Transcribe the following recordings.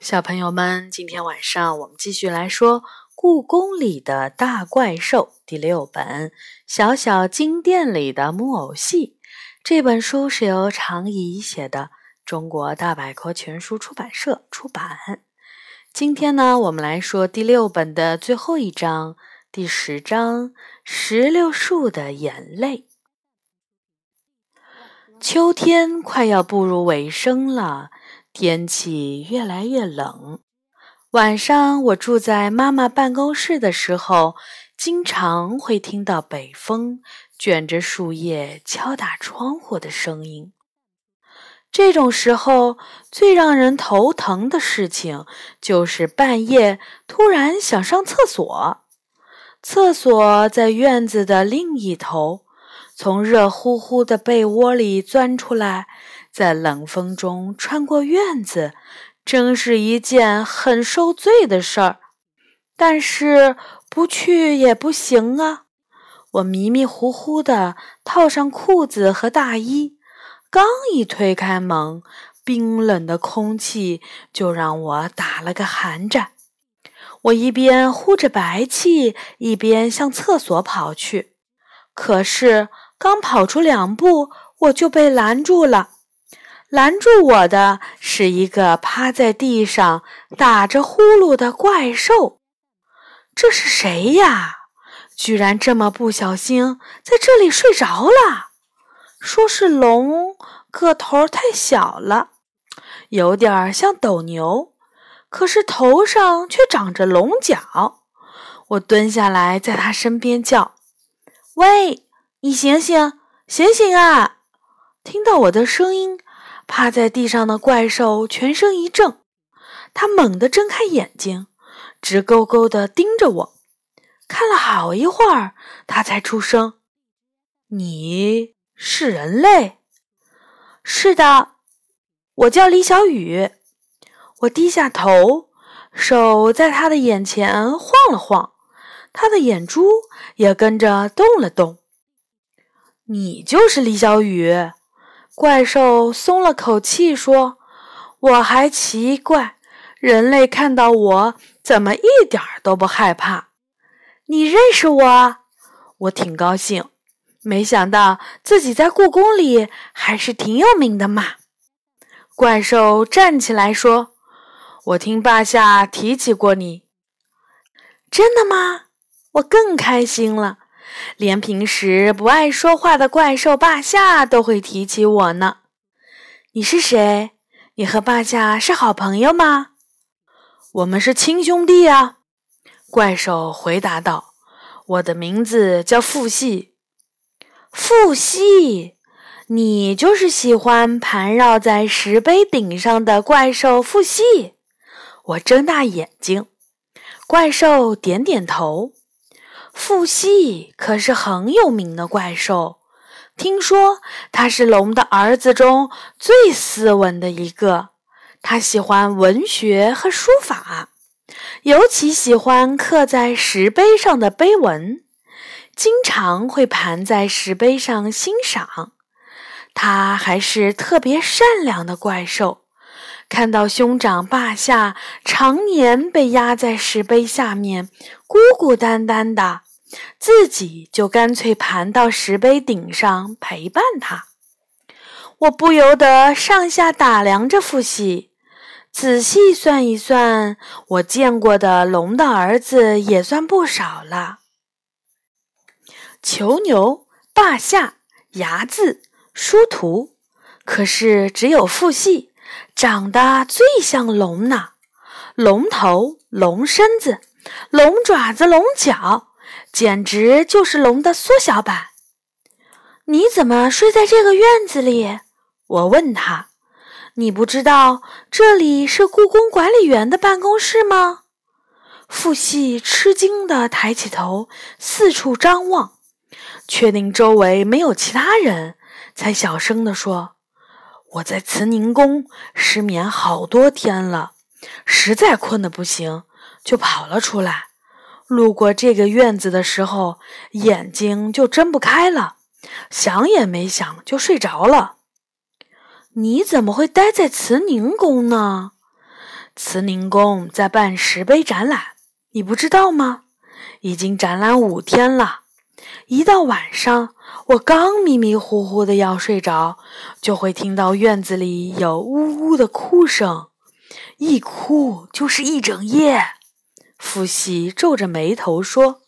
小朋友们，今天晚上我们继续来说《故宫里的大怪兽》第六本《小小金殿里的木偶戏》。这本书是由常怡写的，中国大百科全书出版社出版。今天呢，我们来说第六本的最后一章，第十章《石榴树的眼泪》。秋天快要步入尾声了。天气越来越冷，晚上我住在妈妈办公室的时候，经常会听到北风卷着树叶敲打窗户的声音。这种时候，最让人头疼的事情就是半夜突然想上厕所。厕所在院子的另一头，从热乎乎的被窝里钻出来。在冷风中穿过院子，真是一件很受罪的事儿。但是不去也不行啊！我迷迷糊糊地套上裤子和大衣，刚一推开门，冰冷的空气就让我打了个寒战。我一边呼着白气，一边向厕所跑去。可是刚跑出两步，我就被拦住了。拦住我的是一个趴在地上打着呼噜的怪兽。这是谁呀？居然这么不小心在这里睡着了。说是龙，个头太小了，有点像斗牛，可是头上却长着龙角。我蹲下来，在他身边叫：“喂，你醒醒，醒醒啊！”听到我的声音。趴在地上的怪兽全身一震，他猛地睁开眼睛，直勾勾地盯着我。看了好一会儿，他才出声：“你是人类？”“是的，我叫李小雨。”我低下头，手在他的眼前晃了晃，他的眼珠也跟着动了动。“你就是李小雨。”怪兽松了口气说：“我还奇怪，人类看到我怎么一点都不害怕？你认识我？我挺高兴，没想到自己在故宫里还是挺有名的嘛。”怪兽站起来说：“我听霸下提起过你，真的吗？我更开心了。”连平时不爱说话的怪兽霸下都会提起我呢。你是谁？你和霸下是好朋友吗？我们是亲兄弟啊！怪兽回答道：“我的名字叫傅系。”傅系，你就是喜欢盘绕在石碑顶上的怪兽傅系？我睁大眼睛，怪兽点点头。傅系可是很有名的怪兽，听说他是龙的儿子中最斯文的一个。他喜欢文学和书法，尤其喜欢刻在石碑上的碑文，经常会盘在石碑上欣赏。他还是特别善良的怪兽。看到兄长霸下常年被压在石碑下面，孤孤单单的。自己就干脆盘到石碑顶上陪伴他。我不由得上下打量着父系，仔细算一算，我见过的龙的儿子也算不少了：囚牛、霸下、睚眦、殊途。可是只有父系长得最像龙呢，龙头、龙身子、龙爪子、龙角。简直就是龙的缩小版。你怎么睡在这个院子里？我问他。你不知道这里是故宫管理员的办公室吗？傅系吃惊地抬起头，四处张望，确定周围没有其他人，才小声地说：“我在慈宁宫失眠好多天了，实在困得不行，就跑了出来。”路过这个院子的时候，眼睛就睁不开了，想也没想就睡着了。你怎么会待在慈宁宫呢？慈宁宫在办石碑展览，你不知道吗？已经展览五天了。一到晚上，我刚迷迷糊糊的要睡着，就会听到院子里有呜呜的哭声，一哭就是一整夜。父喜皱着眉头说：“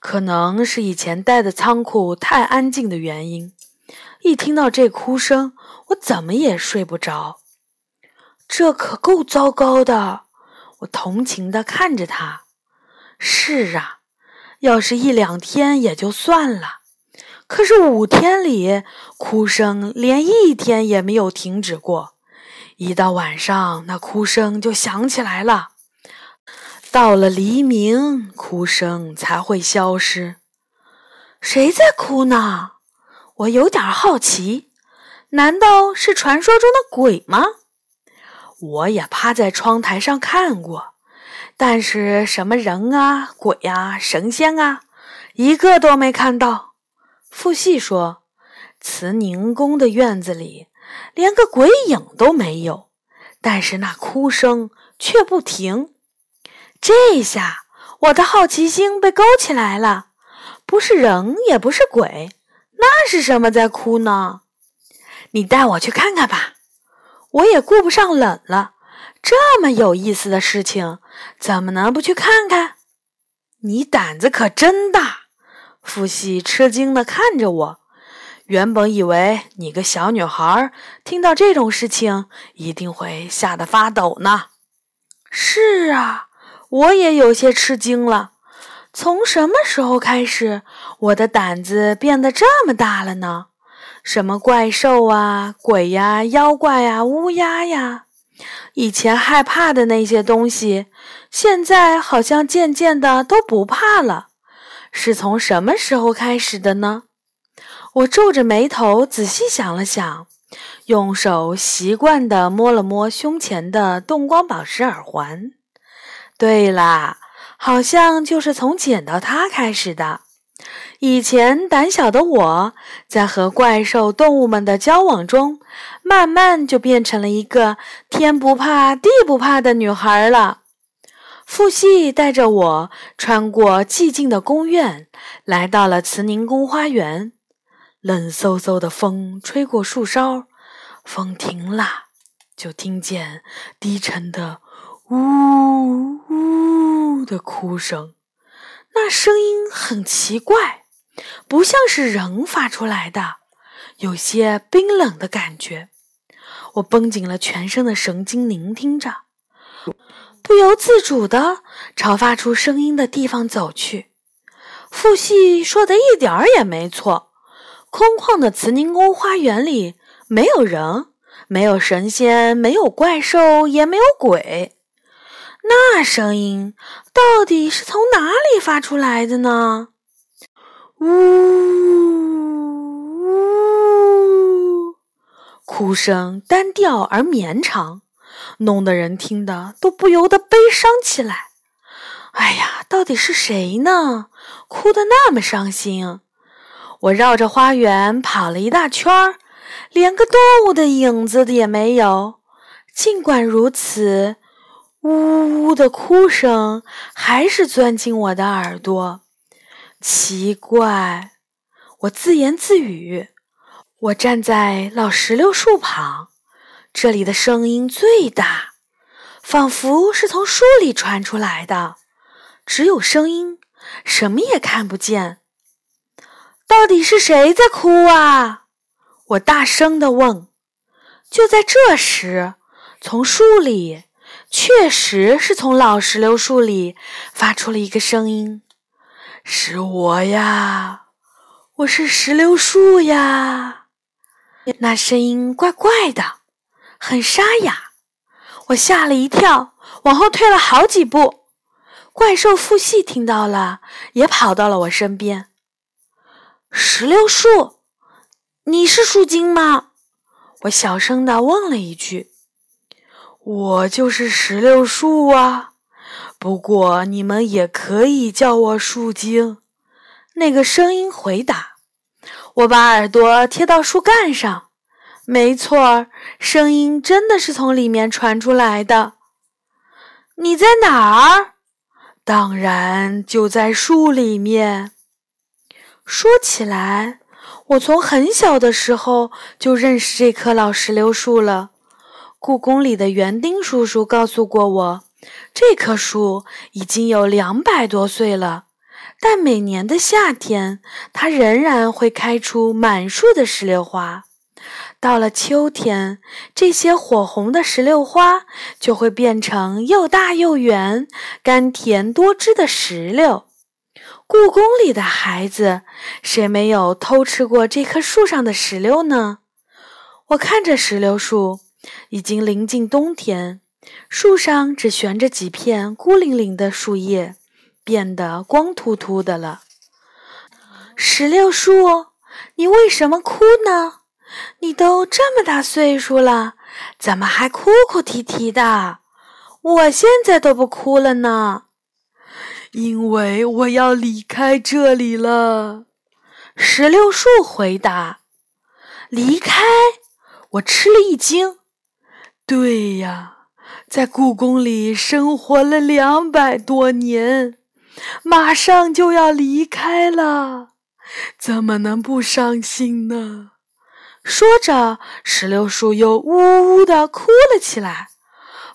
可能是以前待的仓库太安静的原因，一听到这哭声，我怎么也睡不着。”这可够糟糕的，我同情地看着他。是啊，要是一两天也就算了，可是五天里哭声连一天也没有停止过。一到晚上，那哭声就响起来了。到了黎明，哭声才会消失。谁在哭呢？我有点好奇，难道是传说中的鬼吗？我也趴在窗台上看过，但是什么人啊、鬼啊、神仙啊，一个都没看到。傅系说：“慈宁宫的院子里连个鬼影都没有，但是那哭声却不停。”这下我的好奇心被勾起来了，不是人，也不是鬼，那是什么在哭呢？你带我去看看吧。我也顾不上冷了，这么有意思的事情，怎么能不去看看？你胆子可真大！傅西吃惊地看着我。原本以为你个小女孩听到这种事情一定会吓得发抖呢。是啊，我也有些吃惊了。从什么时候开始，我的胆子变得这么大了呢？什么怪兽啊、鬼呀、妖怪呀、乌鸦呀，以前害怕的那些东西，现在好像渐渐的都不怕了。是从什么时候开始的呢？我皱着眉头仔细想了想，用手习惯地摸了摸胸前的动光宝石耳环。对啦，好像就是从捡到它开始的。以前胆小的我，在和怪兽动物们的交往中，慢慢就变成了一个天不怕地不怕的女孩了。傅系带着我穿过寂静的宫院，来到了慈宁宫花园。冷飕飕的风吹过树梢，风停了，就听见低沉的“呜呜”的哭声，那声音很奇怪。不像是人发出来的，有些冰冷的感觉。我绷紧了全身的神经，聆听着，不由自主地朝发出声音的地方走去。傅系说的一点儿也没错，空旷的慈宁宫花园里没有人，没有神仙，没有怪兽，也没有鬼。那声音到底是从哪里发出来的呢？呜呜，哭声单调而绵长，弄得人听得都不由得悲伤起来。哎呀，到底是谁呢？哭得那么伤心。我绕着花园跑了一大圈儿，连个动物的影子也没有。尽管如此，呜呜的哭声还是钻进我的耳朵。奇怪，我自言自语。我站在老石榴树旁，这里的声音最大，仿佛是从树里传出来的。只有声音，什么也看不见。到底是谁在哭啊？我大声地问。就在这时，从树里，确实是从老石榴树里发出了一个声音。是我呀，我是石榴树呀。那声音怪怪的，很沙哑。我吓了一跳，往后退了好几步。怪兽复细听到了，也跑到了我身边。石榴树，你是树精吗？我小声的问了一句。我就是石榴树啊。不过，你们也可以叫我树精。那个声音回答。我把耳朵贴到树干上，没错，声音真的是从里面传出来的。你在哪儿？当然就在树里面。说起来，我从很小的时候就认识这棵老石榴树了。故宫里的园丁叔叔告诉过我，这棵树已经有两百多岁了，但每年的夏天，它仍然会开出满树的石榴花。到了秋天，这些火红的石榴花就会变成又大又圆、甘甜多汁的石榴。故宫里的孩子，谁没有偷吃过这棵树上的石榴呢？我看着石榴树，已经临近冬天，树上只悬着几片孤零零的树叶，变得光秃秃的了。石榴树，你为什么哭呢？你都这么大岁数了，怎么还哭哭啼啼的？我现在都不哭了呢，因为我要离开这里了。石榴树回答：“离开？”我吃了一惊。对呀，在故宫里生活了两百多年，马上就要离开了，怎么能不伤心呢？说着，石榴树又呜呜地哭了起来。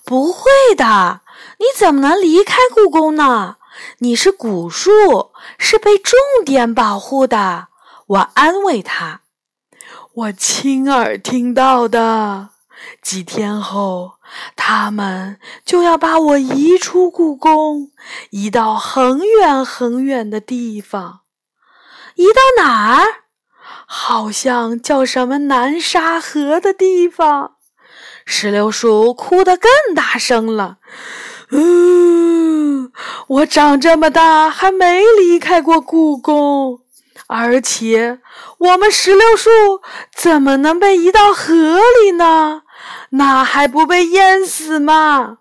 不会的，你怎么能离开故宫呢？你是古树，是被重点保护的。我安慰他。我亲耳听到的。几天后，他们就要把我移出故宫，移到很远很远的地方。移到哪儿？好像叫什么南沙河的地方，石榴树哭得更大声了。嗯，我长这么大还没离开过故宫，而且我们石榴树怎么能被移到河里呢？那还不被淹死吗？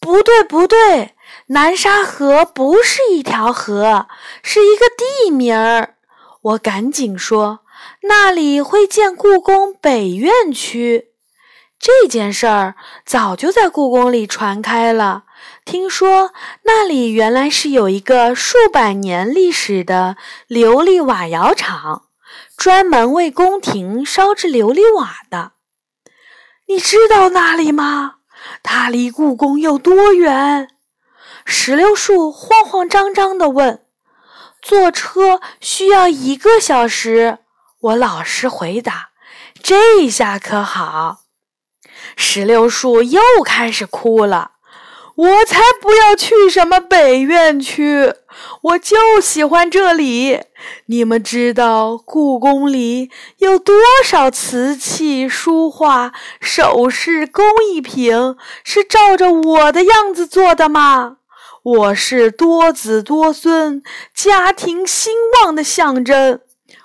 不对，不对，南沙河不是一条河，是一个地名儿。我赶紧说：“那里会建故宫北院区。”这件事儿早就在故宫里传开了。听说那里原来是有一个数百年历史的琉璃瓦窑厂，专门为宫廷烧制琉璃瓦的。你知道那里吗？它离故宫有多远？石榴树慌慌张张地问。坐车需要一个小时，我老实回答。这下可好，石榴树又开始哭了。我才不要去什么北院区，我就喜欢这里。你们知道故宫里有多少瓷器、书画、首饰、工艺品是照着我的样子做的吗？我是多子多孙、家庭兴旺的象征，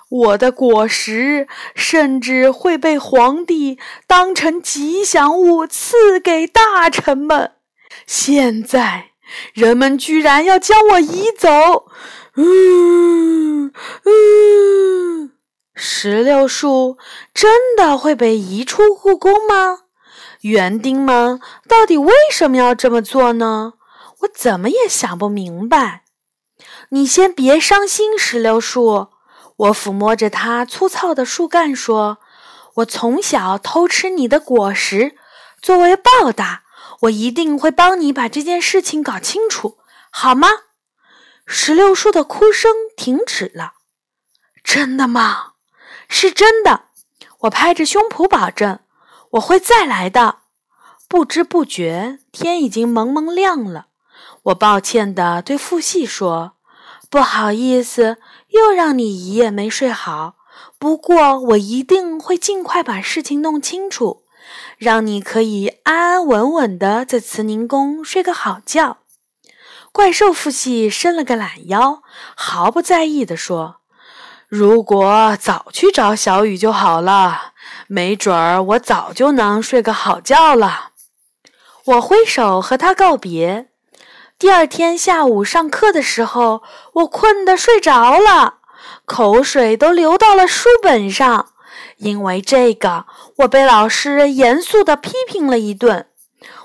我的果实甚至会被皇帝当成吉祥物赐给大臣们。现在人们居然要将我移走！嗯嗯，石榴树真的会被移出故宫吗？园丁们到底为什么要这么做呢？我怎么也想不明白。你先别伤心，石榴树。我抚摸着它粗糙的树干说：“我从小偷吃你的果实，作为报答，我一定会帮你把这件事情搞清楚，好吗？”石榴树的哭声停止了。真的吗？是真的。我拍着胸脯保证，我会再来的。不知不觉，天已经蒙蒙亮了。我抱歉地对父系说：“不好意思，又让你一夜没睡好。不过我一定会尽快把事情弄清楚，让你可以安安稳稳地在慈宁宫睡个好觉。”怪兽父系伸了个懒腰，毫不在意地说：“如果早去找小雨就好了，没准儿我早就能睡个好觉了。”我挥手和他告别。第二天下午上课的时候，我困得睡着了，口水都流到了书本上。因为这个，我被老师严肃地批评了一顿。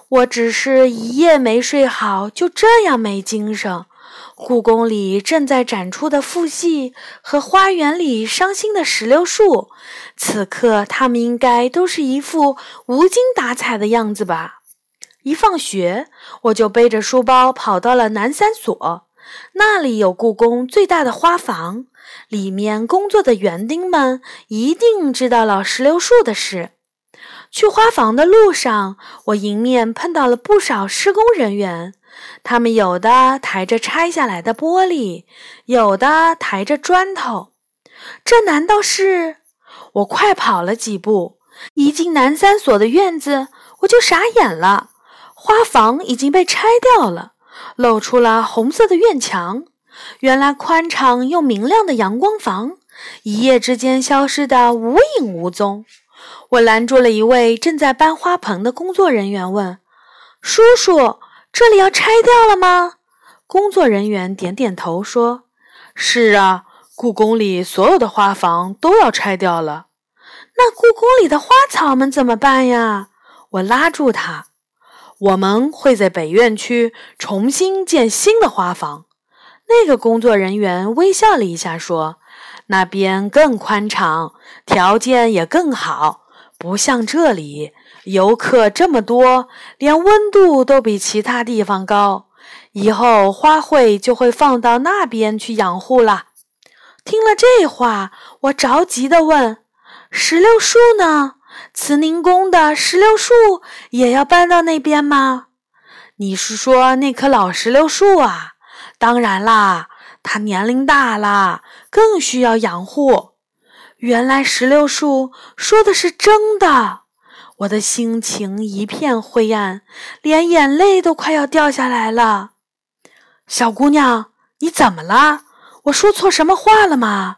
我只是一夜没睡好，就这样没精神。故宫里正在展出的父系和花园里伤心的石榴树，此刻他们应该都是一副无精打采的样子吧？一放学，我就背着书包跑到了南三所，那里有故宫最大的花房，里面工作的园丁们一定知道老石榴树的事。去花房的路上，我迎面碰到了不少施工人员。他们有的抬着拆下来的玻璃，有的抬着砖头。这难道是……我快跑了几步，一进南三所的院子，我就傻眼了。花房已经被拆掉了，露出了红色的院墙。原来宽敞又明亮的阳光房，一夜之间消失得无影无踪。我拦住了一位正在搬花盆的工作人员，问：“叔叔。”这里要拆掉了吗？工作人员点点头说：“是啊，故宫里所有的花房都要拆掉了。那故宫里的花草们怎么办呀？”我拉住他：“我们会在北院区重新建新的花房。”那个工作人员微笑了一下说：“那边更宽敞，条件也更好，不像这里。”游客这么多，连温度都比其他地方高。以后花卉就会放到那边去养护了。听了这话，我着急地问：“石榴树呢？慈宁宫的石榴树也要搬到那边吗？”你是说那棵老石榴树啊？当然啦，它年龄大了，更需要养护。原来石榴树说的是真的。我的心情一片灰暗，连眼泪都快要掉下来了。小姑娘，你怎么了？我说错什么话了吗？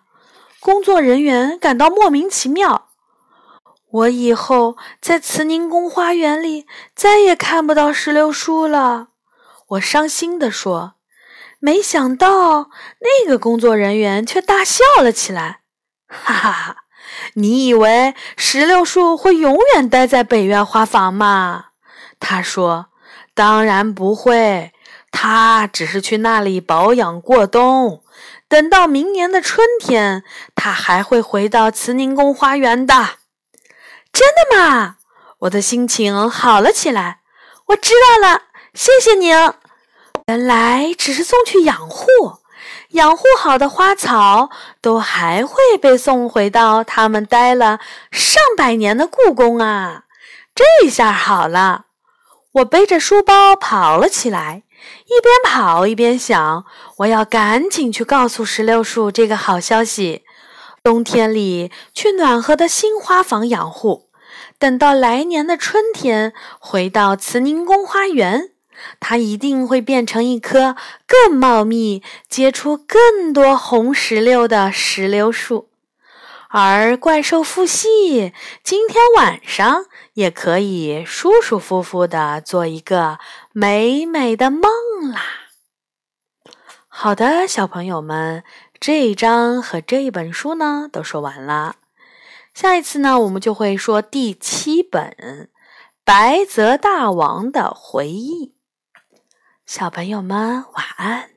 工作人员感到莫名其妙。我以后在慈宁宫花园里再也看不到石榴树了。我伤心地说。没想到那个工作人员却大笑了起来，哈哈哈。你以为石榴树会永远待在北院花房吗？他说：“当然不会，它只是去那里保养过冬。等到明年的春天，它还会回到慈宁宫花园的。”真的吗？我的心情好了起来。我知道了，谢谢您。原来只是送去养护。养护好的花草都还会被送回到他们待了上百年的故宫啊！这下好了，我背着书包跑了起来，一边跑一边想：我要赶紧去告诉石榴树这个好消息。冬天里去暖和的新花房养护，等到来年的春天回到慈宁宫花园。它一定会变成一棵更茂密、结出更多红石榴的石榴树，而怪兽复系今天晚上也可以舒舒服服的做一个美美的梦啦。好的，小朋友们，这一章和这一本书呢都说完了，下一次呢我们就会说第七本《白泽大王的回忆》。小朋友们，晚安。